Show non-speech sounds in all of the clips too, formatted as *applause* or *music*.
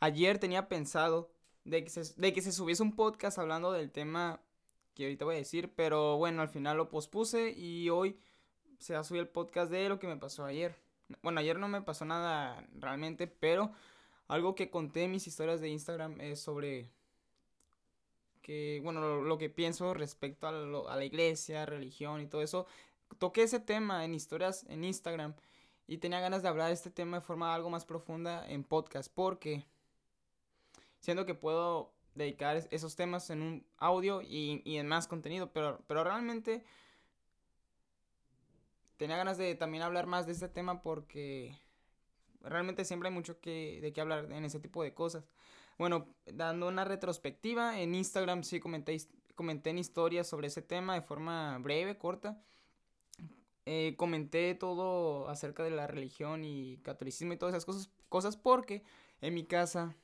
ayer tenía pensado de que, se, de que se subiese un podcast hablando del tema que ahorita voy a decir, pero bueno, al final lo pospuse y hoy se va a subir el podcast de lo que me pasó ayer. Bueno, ayer no me pasó nada realmente, pero algo que conté en mis historias de Instagram es sobre que, bueno, lo, que pienso respecto a, a, la iglesia, religión y todo eso. Toqué ese tema en historias en Instagram y tenía ganas de hablar de este tema de forma algo más profunda en podcast porque siento que puedo dedicar esos temas en un audio y, y en más contenido, pero, pero realmente tenía ganas de también hablar más de este tema porque realmente siempre hay mucho que, de qué hablar en ese tipo de cosas. Bueno, dando una retrospectiva, en Instagram sí comenté, comenté en historias sobre ese tema de forma breve, corta. Eh, comenté todo acerca de la religión y catolicismo y todas esas cosas, cosas porque en mi casa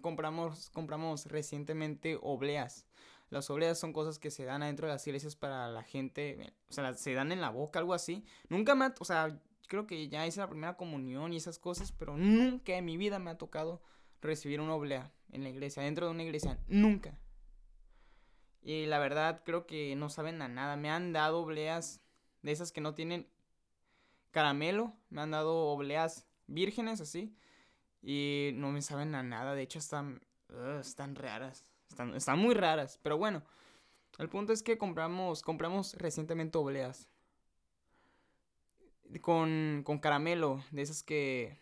compramos, compramos recientemente obleas. Las obleas son cosas que se dan adentro de las iglesias para la gente, o sea, se dan en la boca, algo así. Nunca me o sea, creo que ya hice la primera comunión y esas cosas, pero nunca en mi vida me ha tocado recibir una oblea en la iglesia, dentro de una iglesia, nunca. Y la verdad creo que no saben a nada. Me han dado obleas de esas que no tienen caramelo, me han dado obleas vírgenes así y no me saben a nada. De hecho están están raras, están, están muy raras, pero bueno. El punto es que compramos compramos recientemente obleas con, con caramelo, de esas que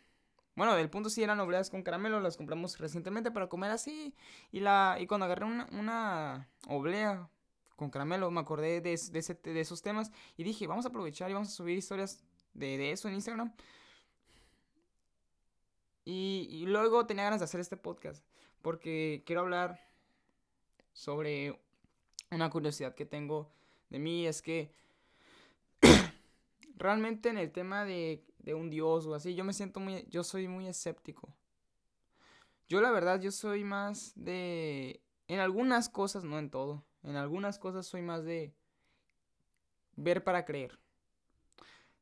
bueno, del punto sí eran obleas con caramelo, las compramos recientemente para comer así. Y la y cuando agarré una, una oblea con caramelo, me acordé de, de, de, esos temas y dije, vamos a aprovechar y vamos a subir historias de, de eso en Instagram. Y, luego tenía ganas de hacer este podcast porque quiero hablar sobre una curiosidad que tengo de mí, es que *clears throat* realmente en el tema de, de un dios o así, yo me siento muy, yo soy muy escéptico. Yo la verdad, yo soy más de, en algunas cosas, no en todo, en algunas cosas soy más de ver para creer.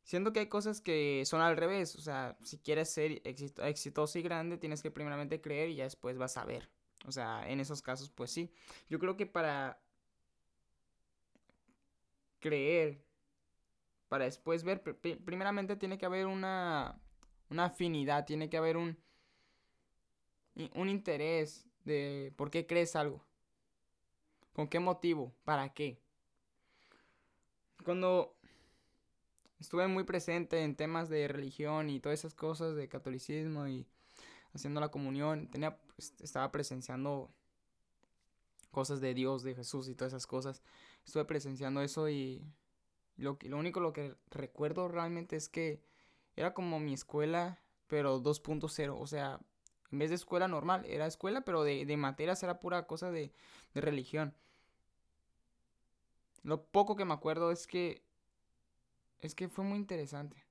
Siento que hay cosas que son al revés, o sea, si quieres ser exitoso y grande, tienes que primeramente creer y ya después vas a ver. O sea, en esos casos, pues sí. Yo creo que para creer para después ver, primeramente tiene que haber una, una afinidad, tiene que haber un, un interés de por qué crees algo, con qué motivo, para qué. Cuando estuve muy presente en temas de religión y todas esas cosas de catolicismo y haciendo la comunión, tenía, pues, estaba presenciando cosas de Dios, de Jesús y todas esas cosas. Estuve presenciando eso y lo, lo único lo que recuerdo realmente es que era como mi escuela, pero 2.0. O sea, en vez de escuela normal, era escuela, pero de, de materias era pura cosa de, de religión. Lo poco que me acuerdo es que. Es que fue muy interesante.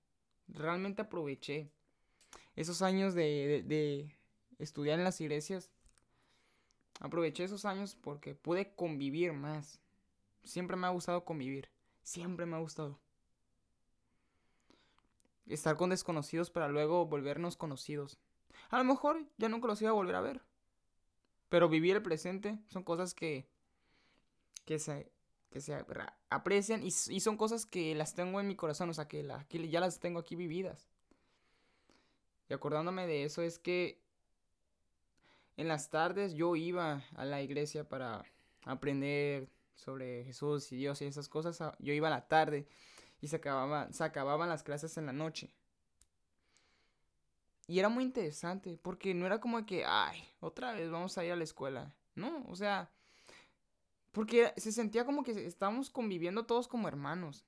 Realmente aproveché esos años de, de, estudiar en las iglesias. Aproveché esos años porque pude convivir más. Siempre me ha gustado convivir. Siempre me ha gustado. Estar con desconocidos para luego volvernos conocidos. A lo mejor ya nunca los iba a volver a ver. Pero vivir el presente son cosas que. que se. Que se aprecian y, son cosas que las tengo en mi corazón. O sea, que, la, ya las tengo aquí vividas. Y acordándome de eso es que. En las tardes yo iba a la iglesia para aprender sobre Jesús y Dios y esas cosas, yo iba a la tarde y se, acababa, se acababan las clases en la noche. Y era muy interesante, porque no era como que, ay, otra vez vamos a ir a la escuela. No, o sea, porque se sentía como que estábamos conviviendo todos como hermanos.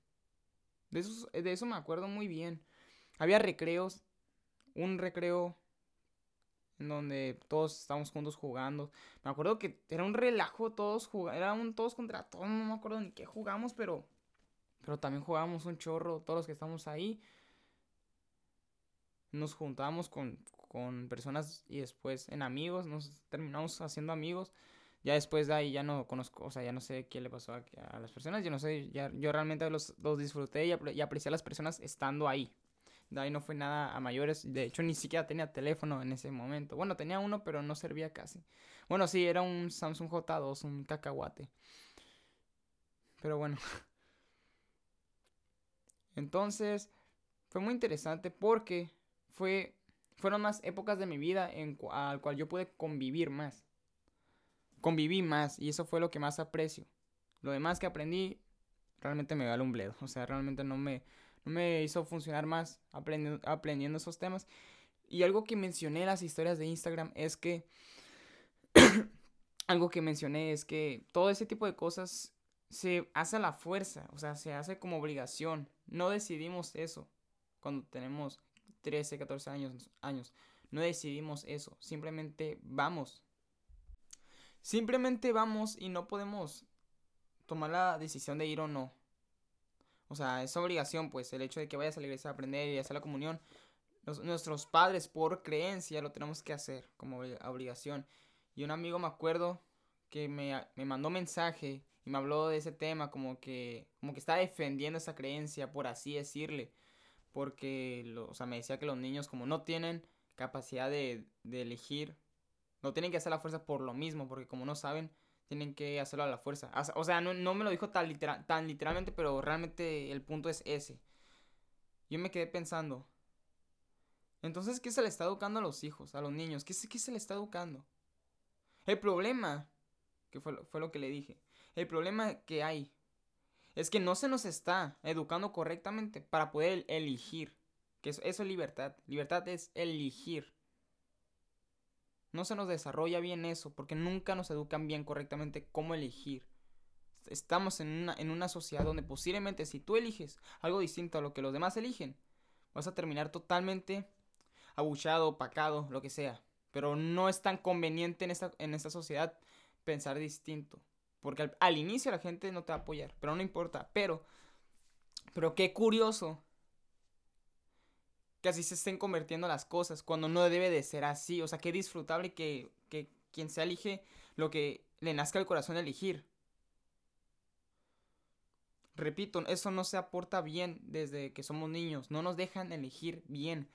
De eso, de eso me acuerdo muy bien. Había recreos, un recreo en donde todos estábamos juntos jugando. Me acuerdo que era un relajo todos jugando, era todos contra todos, no me acuerdo ni qué jugamos, pero pero también jugábamos un chorro todos los que estamos ahí. Nos juntábamos con, con personas y después en amigos, nos terminamos haciendo amigos. Ya después de ahí ya no conozco, o sea, ya no sé qué le pasó a, las personas, yo no sé, ya, yo realmente los, los disfruté y, y aprecié a las personas estando ahí De ahí no fue nada a mayores. De hecho, ni siquiera tenía teléfono en ese momento. Bueno, tenía uno, pero no servía casi. Bueno, sí, era un Samsung J2, un cacahuate. Pero bueno. *laughs* Entonces, fue muy interesante porque fue, fueron más épocas de mi vida en al cual yo pude convivir más. Conviví más y eso fue lo que más aprecio. Lo demás que aprendí realmente me vale un bledo. O sea, realmente no me, no me hizo funcionar más aprendiendo, aprendiendo esos temas. Y algo que mencioné en las historias de Instagram es que... *coughs* algo que mencioné es que todo ese tipo de cosas se hace a la fuerza, o sea, se hace como obligación. No decidimos eso cuando tenemos 13, 14 años, años. No decidimos eso, simplemente vamos. Simplemente vamos y no podemos tomar la decisión de ir o no. O sea, es obligación, pues, el hecho de que vayas a la iglesia a aprender y hacer la comunión. nuestros padres, por creencia, lo tenemos que hacer como obligación. Y un amigo me acuerdo que me, me mandó mensaje y me habló de ese tema como que como que está defendiendo esa creencia por así decirle porque o sea me decía que los niños como no tienen capacidad de, de elegir no tienen que hacer la fuerza por lo mismo porque como no saben tienen que hacerlo a la fuerza o sea no, no me lo dijo tan, tan literalmente pero realmente el punto es ese yo me quedé pensando entonces qué se le está educando a los hijos a los niños qué, qué se le está educando el problema que fue, fue lo que le dije el problema que hay es que no se nos está educando correctamente para poder elegir. Que eso, es libertad. Libertad es elegir. No se nos desarrolla bien eso porque nunca nos educan bien correctamente cómo elegir. Estamos en una, en una sociedad donde posiblemente si tú eliges algo distinto a lo que los demás eligen, vas a terminar totalmente abuchado, opacado, lo que sea. Pero no es tan conveniente en esta, en esta sociedad pensar distinto. Porque al, inicio la gente no te va a apoyar, pero no importa. Pero, pero qué curioso que así se estén convirtiendo las cosas cuando no debe de ser así. O sea, qué disfrutable que, que quien se elige lo que le nazca el corazón elegir. Repito, eso no se aporta bien desde que somos niños. No nos dejan elegir bien.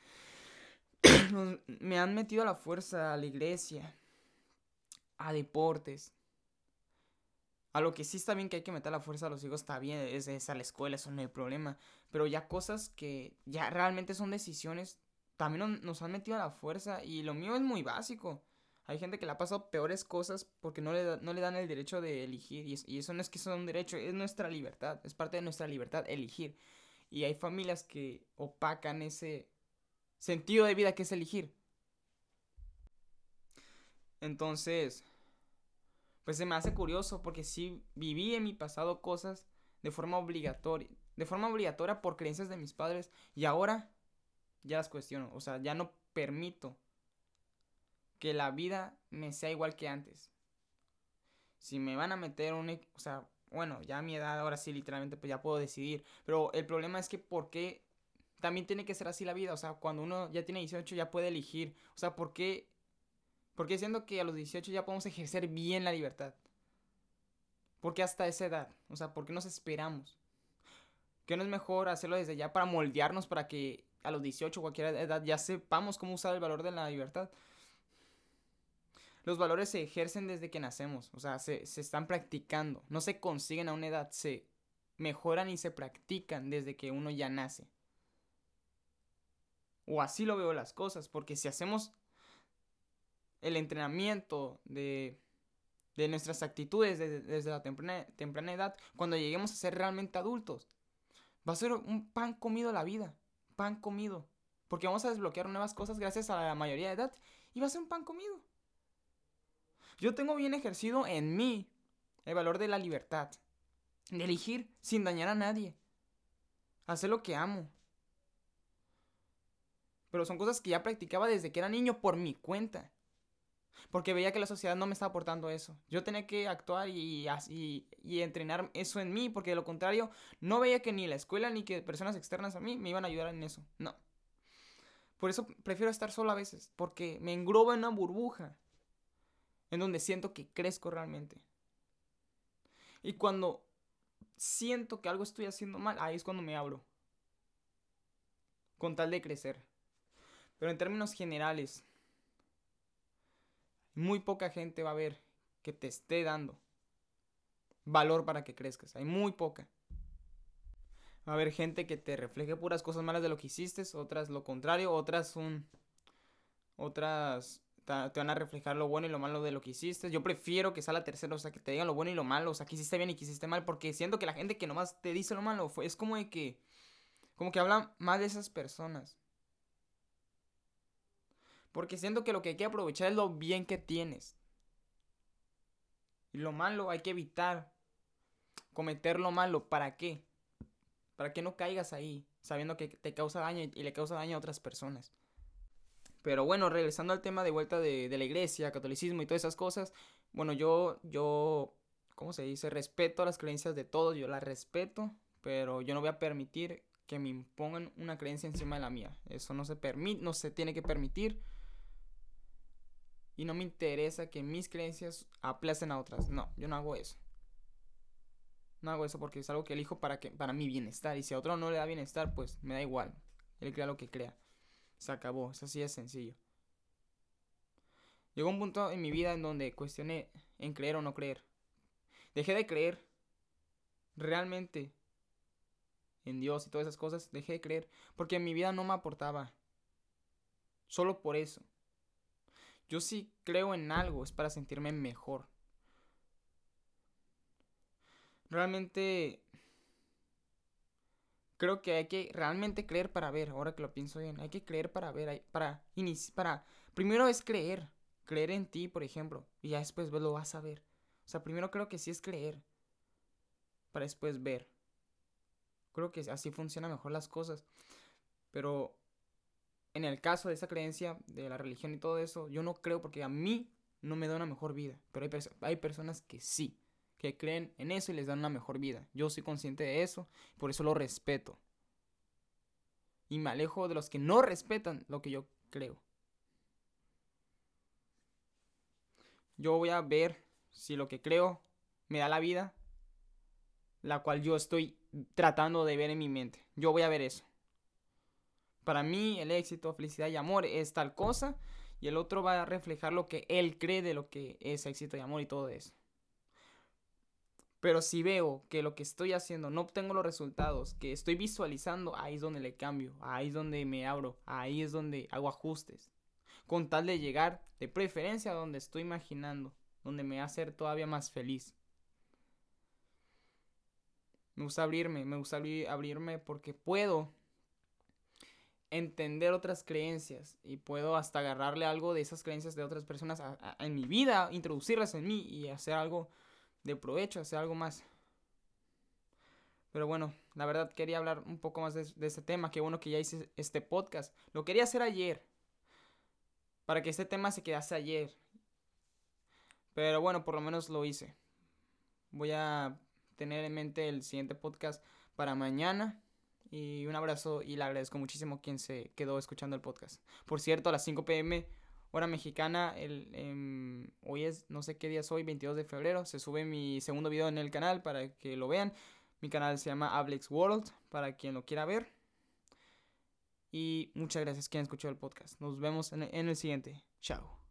*clears throat* me han metido a la fuerza a la iglesia, a deportes, a lo que sí está bien que hay que meter la fuerza a los hijos, está bien, es, a la escuela, eso no hay problema. Pero ya cosas que ya realmente son decisiones, también nos han metido a la fuerza y lo mío es muy básico. Hay gente que le ha pasado peores cosas porque no le, no le dan el derecho de elegir. Y, eso no es que sea un derecho, es nuestra libertad. Es parte de nuestra libertad elegir. Y hay familias que opacan ese sentido de vida que es elegir. Entonces, pues se me hace curioso porque sí viví en mi pasado cosas de forma obligatoria, de forma obligatoria por creencias de mis padres y ahora ya las cuestiono, o sea, ya no permito que la vida me sea igual que antes. Si me van a meter un, o sea, bueno, ya a mi edad ahora sí literalmente pues ya puedo decidir, pero el problema es que por qué también tiene que ser así la vida, o sea, cuando uno ya tiene 18 ya puede elegir, o sea, ¿por qué porque siento que a los 18 ya podemos ejercer bien la libertad. Porque hasta esa edad, o sea, ¿por qué nos esperamos? ¿Qué no es mejor hacerlo desde ya para moldearnos para que a los 18 o cualquier edad ya sepamos cómo usar el valor de la libertad? Los valores se ejercen desde que nacemos, o sea, se, se están practicando, no se consiguen a una edad, se mejoran y se practican desde que uno ya nace. O así lo veo las cosas, porque si hacemos el entrenamiento de, de nuestras actitudes desde, la temprana, temprana edad, cuando lleguemos a ser realmente adultos, va a ser un pan comido la vida, pan comido, porque vamos a desbloquear nuevas cosas gracias a la mayoría de edad y va a ser un pan comido. Yo tengo bien ejercido en mí el valor de la libertad, de elegir sin dañar a nadie, hacer lo que amo. Pero son cosas que ya practicaba desde que era niño por mi cuenta porque veía que la sociedad no me estaba aportando eso. Yo tenía que actuar y, entrenar eso en mí, porque de lo contrario, no veía que ni la escuela ni que personas externas a mí me iban a ayudar en eso. No. Por eso prefiero estar solo a veces, porque me englobo en una burbuja en donde siento que crezco realmente. Y cuando siento que algo estoy haciendo mal, ahí es cuando me abro. con tal de crecer. Pero en términos generales, muy poca gente va a ver que te esté dando valor para que crezcas. Hay muy poca. Va a haber gente que te refleje puras cosas malas de lo que hiciste, otras lo contrario, otras un otras te van a reflejar lo bueno y lo malo de lo que hiciste. Yo prefiero que sea la tercera, o sea, que te digan lo bueno y lo malo, o sea, que hiciste bien y que hiciste mal, porque siento que la gente que nomás te dice lo malo es como de que, como que habla más de esas personas. Porque siento que lo que hay que aprovechar es lo bien que tienes. Y lo malo hay que evitar cometer lo malo. ¿Para qué? Para que no caigas ahí, sabiendo que te causa daño y le causa daño a otras personas. Pero bueno, regresando al tema de vuelta de, la iglesia, catolicismo y todas esas cosas, bueno, yo, yo, ¿cómo se dice? Respeto las creencias de todos, yo las respeto, pero yo no voy a permitir que me impongan una creencia encima de la mía. Eso no se permite, no se tiene que permitir. Y no me interesa que mis creencias aplacen a otras. No, yo no hago eso. No hago eso porque es algo que elijo para, que, para mi bienestar. Y si a otro no le da bienestar, pues me da igual. Él crea lo que crea. Se acabó, es así de sencillo. Llegó un punto en mi vida en donde cuestioné en creer o no creer. Dejé de creer realmente en Dios y todas esas cosas. Dejé de creer porque mi vida no me aportaba. Solo por eso. Yo sí creo en algo, es para sentirme mejor. Realmente creo que hay que realmente creer para ver, ahora que lo pienso bien, hay que creer para ver, para iniciar, para, primero es creer, creer en ti, por ejemplo, y ya después lo vas a ver. O sea, primero creo que sí es creer, para después ver. Creo que así funcionan mejor las cosas. Pero en el caso de esa creencia, de la religión y todo eso, yo no creo porque a mí no me da una mejor vida. Pero hay, personas que sí que creen en eso y les dan una mejor vida. Yo soy consciente de eso, por eso lo respeto. Y me alejo de los que no respetan lo que yo creo. Yo voy a ver si lo que creo me da la vida, la cual yo estoy tratando de ver en mi mente. Yo voy a ver eso. Para mí el éxito, felicidad y amor es tal cosa y el otro va a reflejar lo que él cree de lo que es éxito y amor y todo eso. Pero si veo que lo que estoy haciendo no obtengo los resultados que estoy visualizando, ahí es donde le cambio, ahí es donde me abro, ahí es donde hago ajustes. Con tal de llegar de preferencia a donde estoy imaginando, donde me va a todavía más feliz. Me gusta abrirme, me gusta abrirme porque puedo entender otras creencias y puedo hasta agarrarle algo de esas creencias de otras personas en mi vida, introducirlas en mí y hacer algo de provecho, hacer algo más. Pero bueno, la verdad quería hablar un poco más de, este tema. Qué bueno que ya hice este podcast. Lo quería hacer ayer. Para que este tema se quedase ayer. Pero bueno, por lo menos lo hice. Voy a tener en mente el siguiente podcast para mañana. Y un abrazo y le agradezco muchísimo a quien se quedó escuchando el podcast. Por cierto, a las 5 pm hora mexicana. El, em, hoy es, no sé qué día es hoy, 22 de febrero. Se sube mi segundo video en el canal para que lo vean. Mi canal se llama Ablex World para quien lo quiera ver. Y muchas gracias quien escuchó el podcast. Nos vemos en el siguiente. Chao.